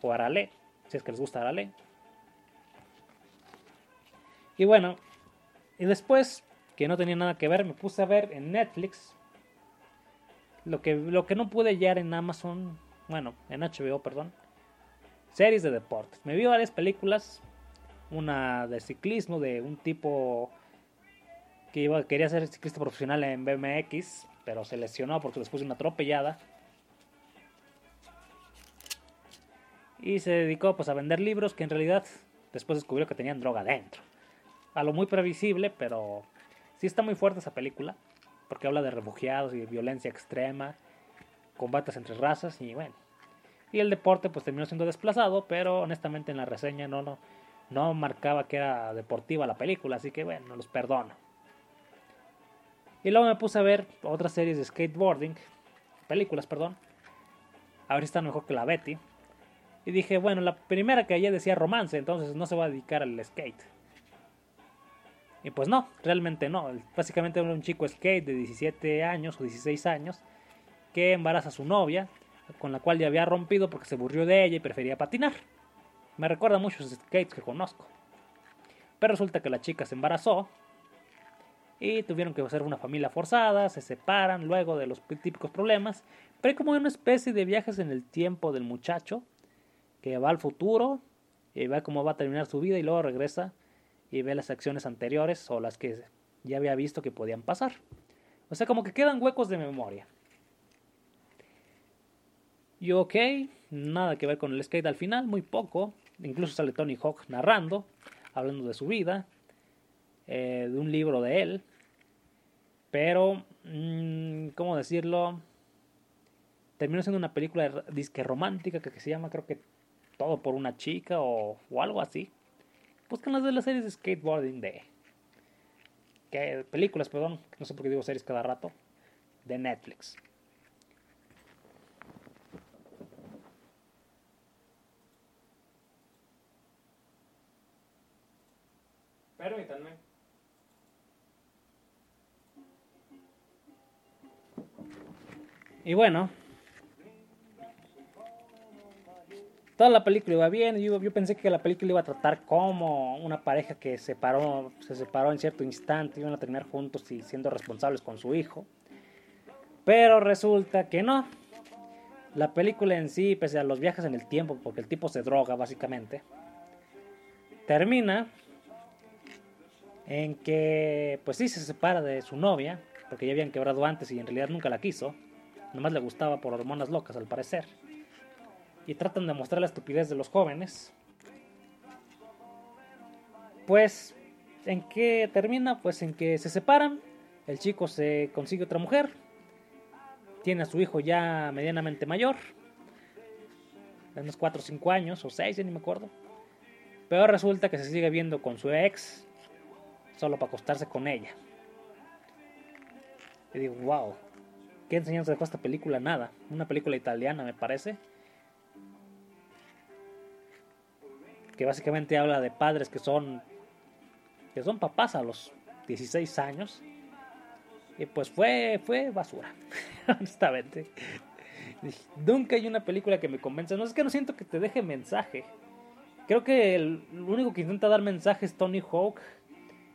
O Arale, si es que les gusta Arale. Y bueno, y después, que no tenía nada que ver, me puse a ver en Netflix lo que, lo que no pude hallar en Amazon, bueno, en HBO, perdón, series de deportes. Me vi varias películas una de ciclismo de un tipo que iba, quería ser ciclista profesional en BMX, pero se lesionó porque después de una atropellada. Y se dedicó pues a vender libros que en realidad después descubrió que tenían droga dentro. A lo muy previsible, pero sí está muy fuerte esa película, porque habla de refugiados y de violencia extrema, combates entre razas y bueno. Y el deporte pues terminó siendo desplazado, pero honestamente en la reseña no, no, no marcaba que era deportiva la película, así que bueno, los perdono. Y luego me puse a ver otras series de skateboarding, películas, perdón. A ver si están mejor que la Betty. Y dije, bueno, la primera que ayer decía romance, entonces no se va a dedicar al skate. Y pues no, realmente no. Básicamente era un chico skate de 17 años o 16 años que embaraza a su novia, con la cual ya había rompido porque se aburrió de ella y prefería patinar. Me recuerda a muchos skates que conozco. Pero resulta que la chica se embarazó y tuvieron que hacer una familia forzada, se separan luego de los típicos problemas, pero hay como una especie de viajes en el tiempo del muchacho que va al futuro y ve cómo va a terminar su vida y luego regresa y ve las acciones anteriores o las que ya había visto que podían pasar. O sea, como que quedan huecos de memoria. Y ok, nada que ver con el skate al final, muy poco. Incluso sale Tony Hawk narrando, hablando de su vida, eh, de un libro de él. Pero, mm, ¿cómo decirlo? Terminó siendo una película disque romántica que, se llama, creo que Todo por una chica o, o algo así. Buscan las de las series de skateboarding de. Que, películas, perdón, no sé por qué digo series cada rato. De Netflix. Permítanme. Y bueno, toda la película iba bien. Yo, pensé que la película iba a tratar como una pareja que separó, se separó en cierto instante, iban a terminar juntos y siendo responsables con su hijo. Pero resulta que no. La película en sí, pese a los viajes en el tiempo, porque el tipo se droga básicamente, termina en que, pues sí, se separa de su novia, porque ya habían quebrado antes y en realidad nunca la quiso. Nomás le gustaba por hormonas locas, al parecer. Y tratan de mostrar la estupidez de los jóvenes. Pues, ¿en qué termina? Pues en que se separan. El chico se consigue otra mujer. Tiene a su hijo ya medianamente mayor. De unos 4 o 5 años, o 6, ya ni me acuerdo. Pero resulta que se sigue viendo con su ex, solo para acostarse con ella. Y digo, wow, ¿qué enseñanza dejó esta película? Nada. Una película italiana, me parece. Que básicamente habla de padres que son. que son papás a los 16 años. Y pues fue, fue basura, honestamente. Nunca hay una película que me convenza. No es que no siento que te deje mensaje. Creo que el único que intenta dar mensaje es Tony Hawk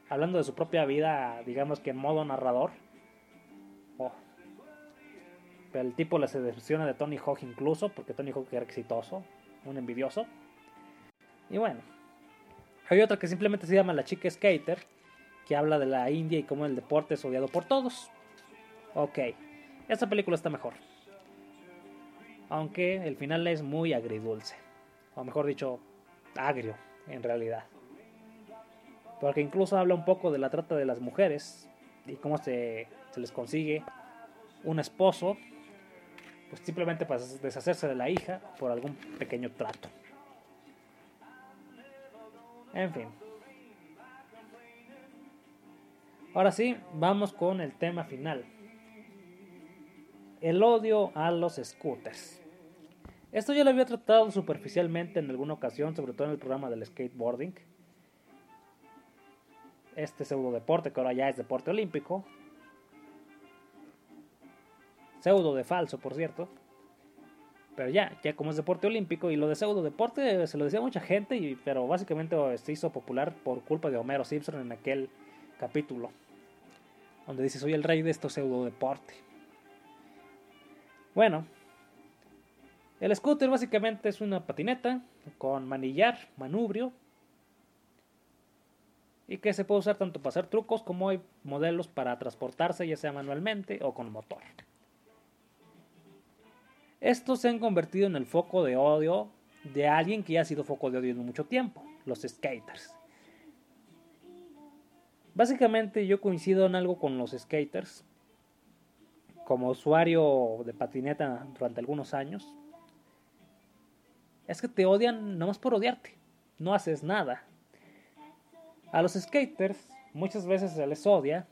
hablando de su propia vida, digamos que en modo narrador. Pero el tipo le se decepciona de Tony Hawk incluso, porque Tony Hawk era exitoso, un envidioso. Y bueno, hay otra que simplemente se llama La chica skater, que habla de la India y cómo el deporte es odiado por todos. Ok, esta película está mejor. Aunque el final es muy agridulce. O mejor dicho, agrio, en realidad porque incluso habla un poco de la trata de las mujeres y cómo se, les consigue un esposo, pues simplemente para deshacerse de la hija por algún pequeño trato. En fin. Ahora sí, vamos con el tema final. El odio a los scooters. Esto ya lo había tratado superficialmente en alguna ocasión, sobre todo en el programa del skateboarding este pseudo deporte que ahora ya es deporte olímpico. Pseudo de falso, por cierto. Pero ya, ya como es deporte olímpico y lo de pseudo deporte se lo decía mucha gente, pero básicamente se hizo popular por culpa de Homero Simpson en aquel capítulo. Donde dice, soy el rey de estos pseudo deporte. Bueno, el scooter básicamente es una patineta con manillar, manubrio, y que se puede usar tanto para hacer trucos como hay modelos para transportarse ya sea manualmente o con motor. Estos se han convertido en el foco de odio de alguien que ya ha sido foco de odio en mucho tiempo, los skaters. Básicamente yo coincido en algo con los skaters. Como usuario de patineta durante algunos años. Es que te odian nomás por odiarte. No haces nada. A los skaters muchas veces se les odia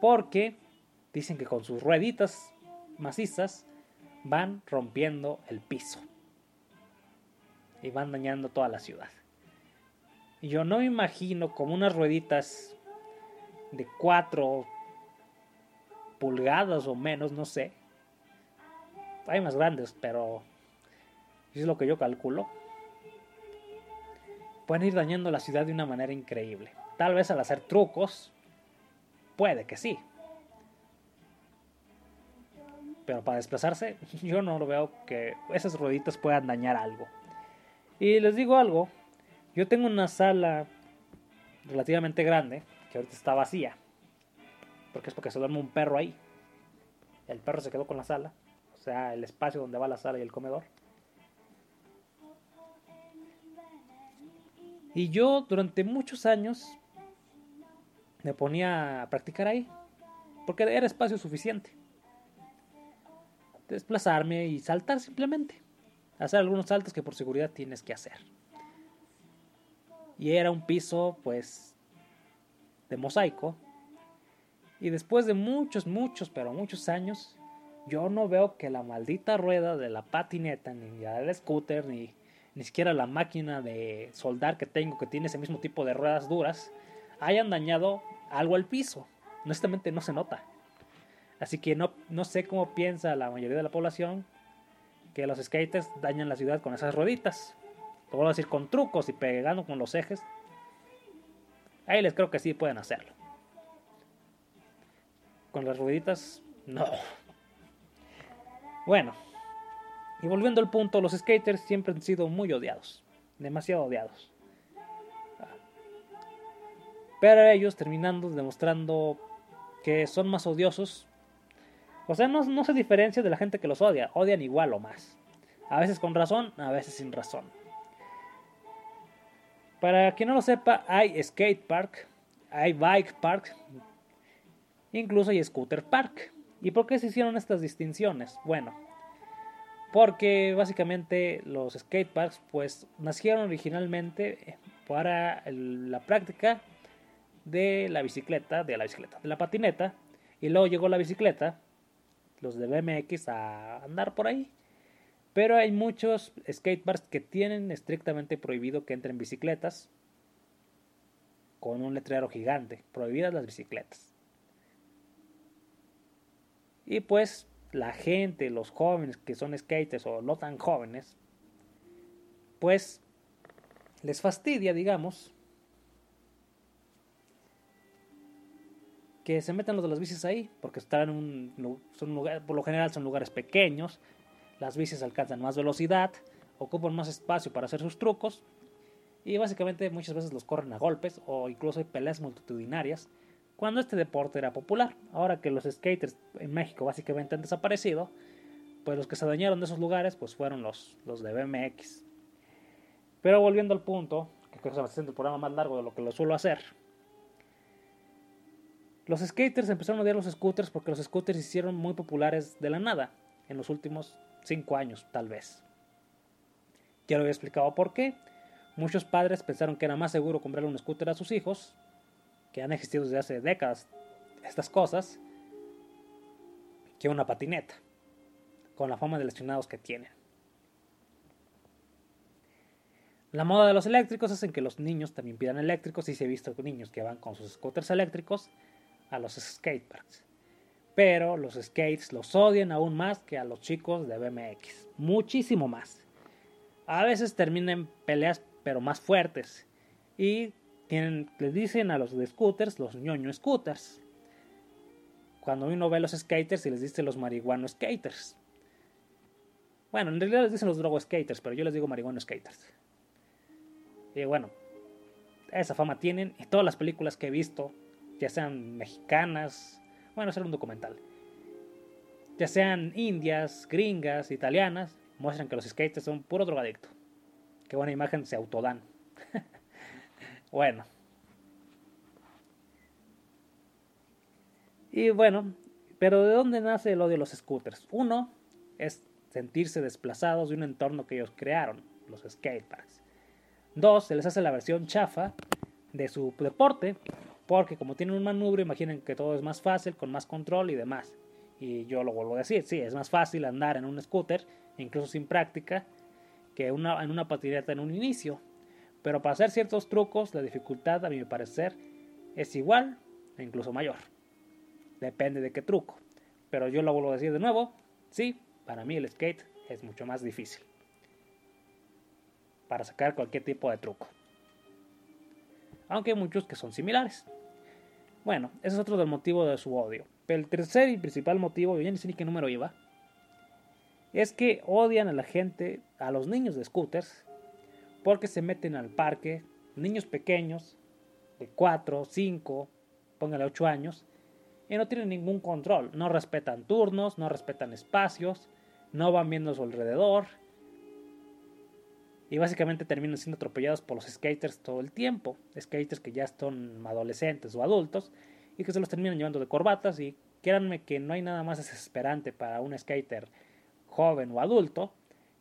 porque dicen que con sus rueditas macizas van rompiendo el piso y van dañando toda la ciudad. Y yo no me imagino como unas rueditas de 4 pulgadas o menos, no sé. Hay más grandes, pero es lo que yo calculo pueden ir dañando la ciudad de una manera increíble. Tal vez al hacer trucos, puede que sí. Pero para desplazarse, yo no lo veo que esas rueditas puedan dañar algo. Y les digo algo, yo tengo una sala relativamente grande, que ahorita está vacía. Porque es porque se duerme un perro ahí. El perro se quedó con la sala. O sea, el espacio donde va la sala y el comedor. Y yo durante muchos años me ponía a practicar ahí. Porque era espacio suficiente. Desplazarme y saltar simplemente. Hacer algunos saltos que por seguridad tienes que hacer. Y era un piso pues de mosaico. Y después de muchos, muchos, pero muchos años, yo no veo que la maldita rueda de la patineta, ni la del scooter, ni, ni siquiera la máquina de soldar que tengo, que tiene ese mismo tipo de ruedas duras, hayan dañado algo al piso. Honestamente no se nota. Así que no, no sé cómo piensa la mayoría de la población que los skaters dañan la ciudad con esas rueditas. A decir, con trucos y pegando con los ejes. Ahí les creo que sí pueden hacerlo. Con las rueditas, no. Bueno, y volviendo al punto, los skaters siempre han sido muy odiados. Demasiado odiados. Pero ellos terminando demostrando que son más odiosos. O sea, no, no se diferencia de la gente que los odia. Odian igual o más. A veces con razón, a veces sin razón. Para quien no lo sepa, hay skate park, hay bike park, incluso hay scooter park. ¿Y por qué se hicieron estas distinciones? Bueno, porque básicamente los skate parks pues nacieron originalmente para la práctica de la bicicleta, de la bicicleta, de la patineta, y luego llegó la bicicleta, los de BMX a andar por ahí. Pero hay muchos skateparks que tienen estrictamente prohibido que entren bicicletas con un letrero gigante, prohibidas las bicicletas. Y pues la gente, los jóvenes que son skaters o no tan jóvenes, pues les fastidia, digamos, que se metan los de las bicis ahí, porque están en un, son lugar, por lo general son lugares pequeños, las bicis alcanzan más velocidad, ocupan más espacio para hacer sus trucos y básicamente muchas veces los corren a golpes o incluso hay peleas multitudinarias cuando este deporte era popular. Ahora que los skaters en México básicamente han desaparecido, pues los que se dañaron de esos lugares pues fueron los, los de BMX. Pero volviendo al punto, que creo que va haciendo el programa más largo de lo que lo suelo hacer. Los skaters empezaron a odiar los scooters porque los scooters se hicieron muy populares de la nada en los últimos 5 años, tal vez. Ya lo había explicado por qué. Muchos padres pensaron que era más seguro comprarle un scooter a sus hijos, que han existido desde hace décadas estas cosas, que una patineta, con la fama de lesionados que tienen. La moda de los eléctricos hacen que los niños también pidan eléctricos y se ha visto niños que van con sus scooters eléctricos a los skateparks. Pero los skates los odian aún más que a los chicos de BMX. Muchísimo más. A veces terminan peleas pero más fuertes. Y tienen, les dicen a los de scooters los ñoño scooters. Cuando uno ve a los skaters y les dice los marihuano skaters. Bueno, en realidad les dicen los drogo skaters, pero yo les digo marihuano skaters. Y bueno, esa fama tienen. Y todas las películas que he visto, ya sean mexicanas, bueno, es un documental. Ya sean indias, gringas, italianas, muestran que los skaters son puro drogadicto. Qué buena imagen se autodan. bueno. Y bueno, pero ¿de dónde nace el odio a los scooters? Uno es sentirse desplazados de un entorno que ellos crearon, los skateparks. Dos, se les hace la versión chafa de su deporte, porque como tienen un manubrio, imaginen que todo es más fácil, con más control y demás. Y yo lo vuelvo a decir, sí, es más fácil andar en un scooter, incluso sin práctica, que una, en una patineta en un inicio. Pero para hacer ciertos trucos, la dificultad, a mi parecer, es igual e incluso mayor. Depende de qué truco. Pero yo lo vuelvo a decir de nuevo, sí, para mí el skate es mucho más difícil. Para sacar cualquier tipo de truco aunque hay muchos que son similares. Bueno, ese es otro del motivo de su odio. El tercer y principal motivo, yo ya ni qué número iba, es que odian a la gente, a los niños de scooters, porque se meten al parque, niños pequeños, de 4, 5, póngale 8 años, y no tienen ningún control, no respetan turnos, no respetan espacios, no van viendo a su alrededor, y básicamente terminan siendo atropellados por los skaters todo el tiempo, skaters que ya son adolescentes o adultos, y que se los terminan llevando de corbatas, y créanme que no hay nada más desesperante para un skater joven o adulto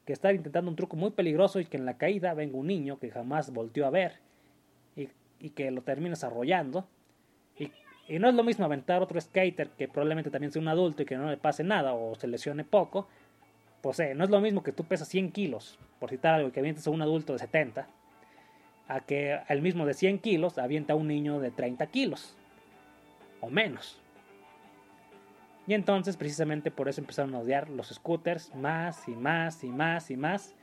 que estar intentando un truco muy peligroso y que en la caída venga un niño que jamás volteó a ver y, que lo termines arrollando. Y, y, no es lo mismo aventar otro skater que probablemente también sea un adulto y que no le pase nada o se lesione poco. Pues eh, no es lo mismo que tú pesas 100 kilos, por citar algo, que avientes a un adulto de 70, a que el mismo de 100 kilos avienta a un niño de 30 kilos o menos. Y entonces precisamente por eso empezaron a odiar los scooters más y más y más y más.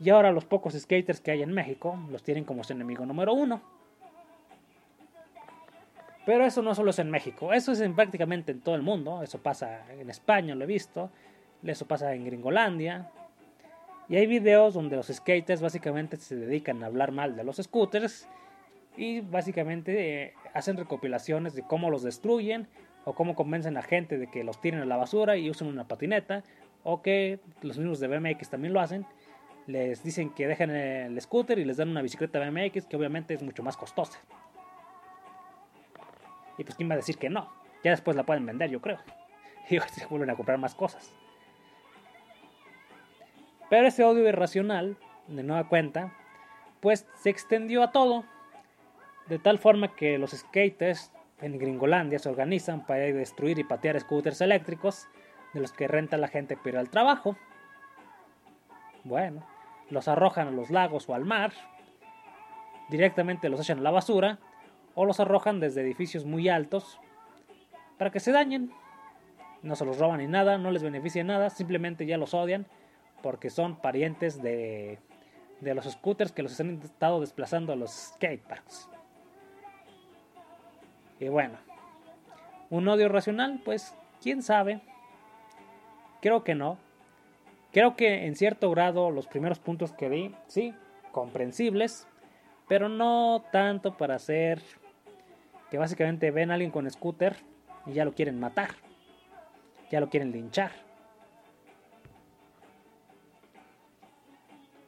Y ahora los pocos skaters que hay en México los tienen como su enemigo número uno. Pero eso no solo es en México, eso es en prácticamente en todo el mundo. Eso pasa en España, lo he visto. Eso pasa en Gringolandia. Y hay videos donde los skaters básicamente se dedican a hablar mal de los scooters. Y básicamente eh, hacen recopilaciones de cómo los destruyen o cómo convencen a gente de que los tiren a la basura y usen una patineta, o que los mismos de BMX también lo hacen, les dicen que dejen el scooter y les dan una bicicleta BMX que obviamente es mucho más costosa. Y pues quién va a decir que no, ya después la pueden vender yo creo. Y vuelven a comprar más cosas. Pero ese odio irracional, de nueva cuenta, pues se extendió a todo. De tal forma que los skaters en Gringolandia se organizan para destruir y patear scooters eléctricos de los que renta la gente ir al trabajo. Bueno, los arrojan a los lagos o al mar, directamente los echan a la basura o los arrojan desde edificios muy altos para que se dañen. No se los roban ni nada, no les beneficia nada, simplemente ya los odian porque son parientes de, de los scooters que los han estado desplazando a los skateparks. Y bueno, un odio racional, pues quién sabe. Creo que no. Creo que en cierto grado los primeros puntos que di, sí, comprensibles, pero no tanto para hacer que básicamente ven a alguien con scooter y ya lo quieren matar, ya lo quieren linchar.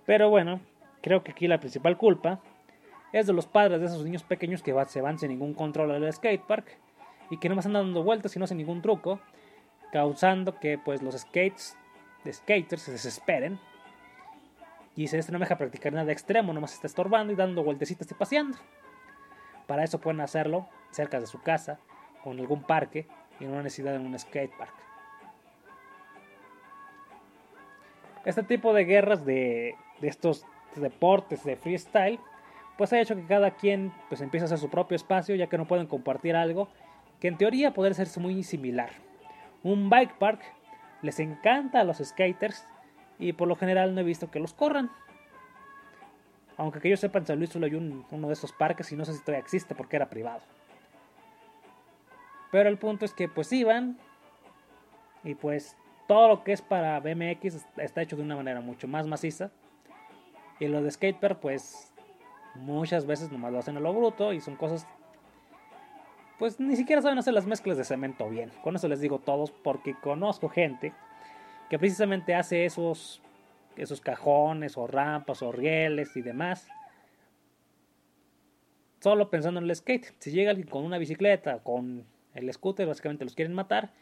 Pero bueno, creo que aquí la principal culpa es de los padres de esos niños pequeños que se van sin ningún control al skatepark y que no más andan dando vueltas y no hacen ningún truco, causando que pues los skates de skaters se desesperen y se este no deja practicar nada extremo, nomás está estorbando y dando vueltecitas y paseando. Para eso pueden hacerlo cerca de su casa o en algún parque y no necesidad de un skatepark. Este tipo de guerras de, de estos deportes de freestyle pues ha hecho que cada quien pues empiece a hacer su propio espacio ya que no pueden compartir algo que en teoría podría ser muy similar. Un bike park les encanta a los skaters y por lo general no he visto que los corran. Aunque que yo sepa en San Luis solo hay uno de esos parques y no sé si todavía existe porque era privado. Pero el punto es que pues iban y pues todo lo que es para BMX está hecho de una manera mucho más maciza. Y lo de skater pues Muchas veces nomás lo hacen a lo bruto y son cosas. Pues ni siquiera saben hacer las mezclas de cemento bien. Con eso les digo todos, porque conozco gente que precisamente hace esos, esos cajones o rampas o rieles y demás. Solo pensando en el skate. Si llega alguien con una bicicleta, con el scooter, básicamente los quieren matar.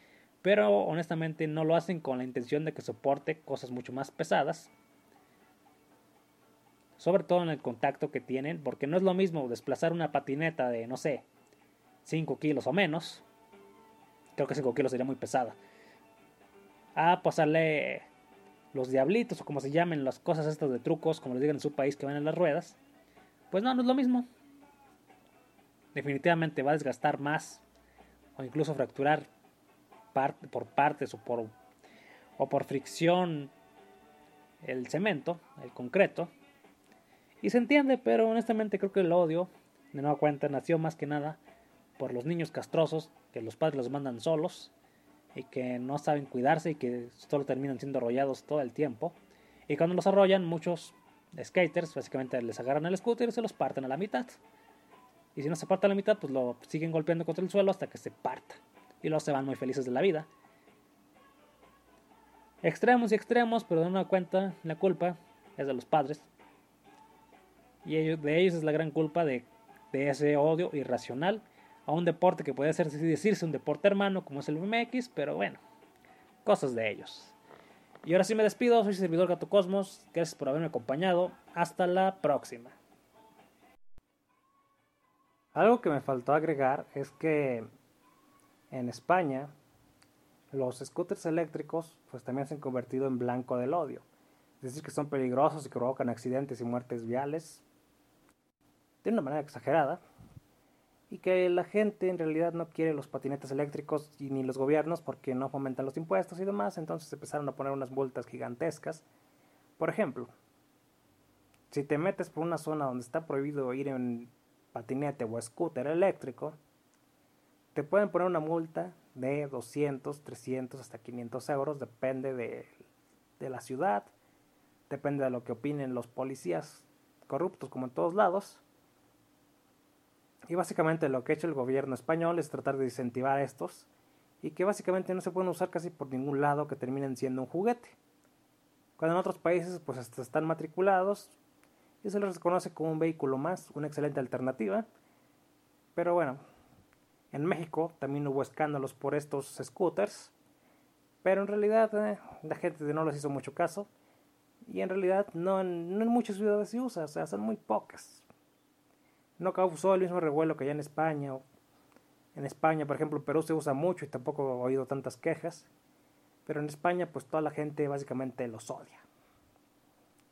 Pero honestamente no lo hacen con la intención de que soporte cosas mucho más pesadas sobre todo en el contacto que tienen, porque no es lo mismo desplazar una patineta de, no sé, 5 kilos o menos, creo que 5 kilos sería muy pesada, a pasarle los diablitos o como se llamen las cosas estas de trucos, como les digan en su país que van en las ruedas, pues no, no es lo mismo. Definitivamente va a desgastar más o incluso fracturar por partes o por, o por fricción el cemento, el concreto, y se entiende, pero honestamente creo que el odio, de nueva cuenta, nació más que nada por los niños castrosos, que los padres los mandan solos, y que no saben cuidarse y que solo terminan siendo arrollados todo el tiempo. Y cuando los arrollan, muchos skaters básicamente les agarran el scooter y se los parten a la mitad. Y si no se parte a la mitad, pues lo siguen golpeando contra el suelo hasta que se parta. Y luego se van muy felices de la vida. Extremos y extremos, pero de una cuenta, la culpa es de los padres. Y ellos, de ellos es la gran culpa de, ese odio irracional a un deporte que puede ser decirse un deporte hermano como es el BMX, pero bueno, cosas de ellos. Y ahora sí me despido, soy servidor Gato Cosmos, gracias por haberme acompañado, hasta la próxima. Algo que me faltó agregar es que en España los scooters eléctricos pues también se han convertido en blanco del odio. Es decir, que son peligrosos y provocan accidentes y muertes viales de una manera exagerada. Y que la gente en realidad no quiere los patinetes eléctricos y ni los gobiernos porque no fomentan los impuestos y demás. Entonces empezaron a poner unas multas gigantescas. Por ejemplo, si te metes por una zona donde está prohibido ir en patinete o scooter eléctrico, te pueden poner una multa de 200, 300 hasta 500 euros, depende de, de la ciudad, depende de lo que opinen los policías corruptos como en todos lados. Y básicamente lo que ha hecho el gobierno español es tratar de incentivar a estos y que básicamente no se pueden usar casi por ningún lado que terminen siendo un juguete. Cuando en otros países pues hasta están matriculados y se les reconoce como un vehículo más, una excelente alternativa. Pero bueno, en México también hubo escándalos por estos scooters, pero en realidad eh, la gente no les hizo mucho caso y en realidad no en, no en muchas ciudades se usa, o sea, son muy pocas. No causó el mismo revuelo que allá en España. En España, por ejemplo, Perú se usa mucho y tampoco he oído tantas quejas. Pero en España, pues toda la gente básicamente los odia.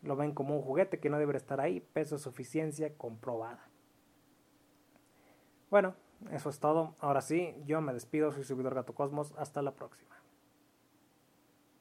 Lo ven como un juguete que no debe estar ahí, peso suficiencia comprobada. Bueno, eso es todo. Ahora sí, yo me despido, soy Subidor Gato Cosmos. Hasta la próxima.